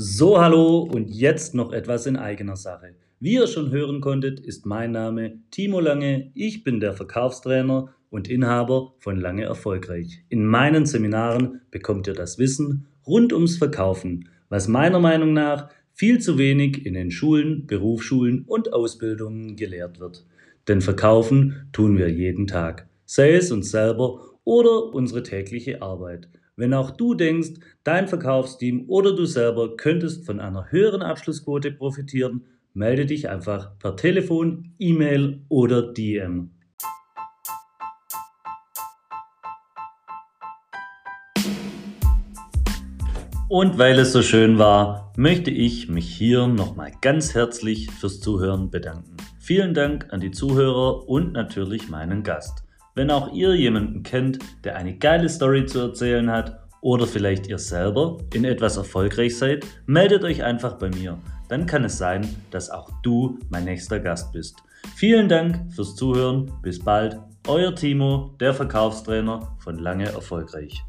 So, hallo und jetzt noch etwas in eigener Sache. Wie ihr schon hören konntet, ist mein Name Timo Lange. Ich bin der Verkaufstrainer und Inhaber von Lange Erfolgreich. In meinen Seminaren bekommt ihr das Wissen rund ums Verkaufen, was meiner Meinung nach viel zu wenig in den Schulen, Berufsschulen und Ausbildungen gelehrt wird. Denn verkaufen tun wir jeden Tag, sei es uns selber oder unsere tägliche Arbeit. Wenn auch du denkst, dein Verkaufsteam oder du selber könntest von einer höheren Abschlussquote profitieren, melde dich einfach per Telefon, E-Mail oder DM. Und weil es so schön war, möchte ich mich hier nochmal ganz herzlich fürs Zuhören bedanken. Vielen Dank an die Zuhörer und natürlich meinen Gast. Wenn auch ihr jemanden kennt, der eine geile Story zu erzählen hat oder vielleicht ihr selber in etwas erfolgreich seid, meldet euch einfach bei mir. Dann kann es sein, dass auch du mein nächster Gast bist. Vielen Dank fürs Zuhören. Bis bald. Euer Timo, der Verkaufstrainer von Lange Erfolgreich.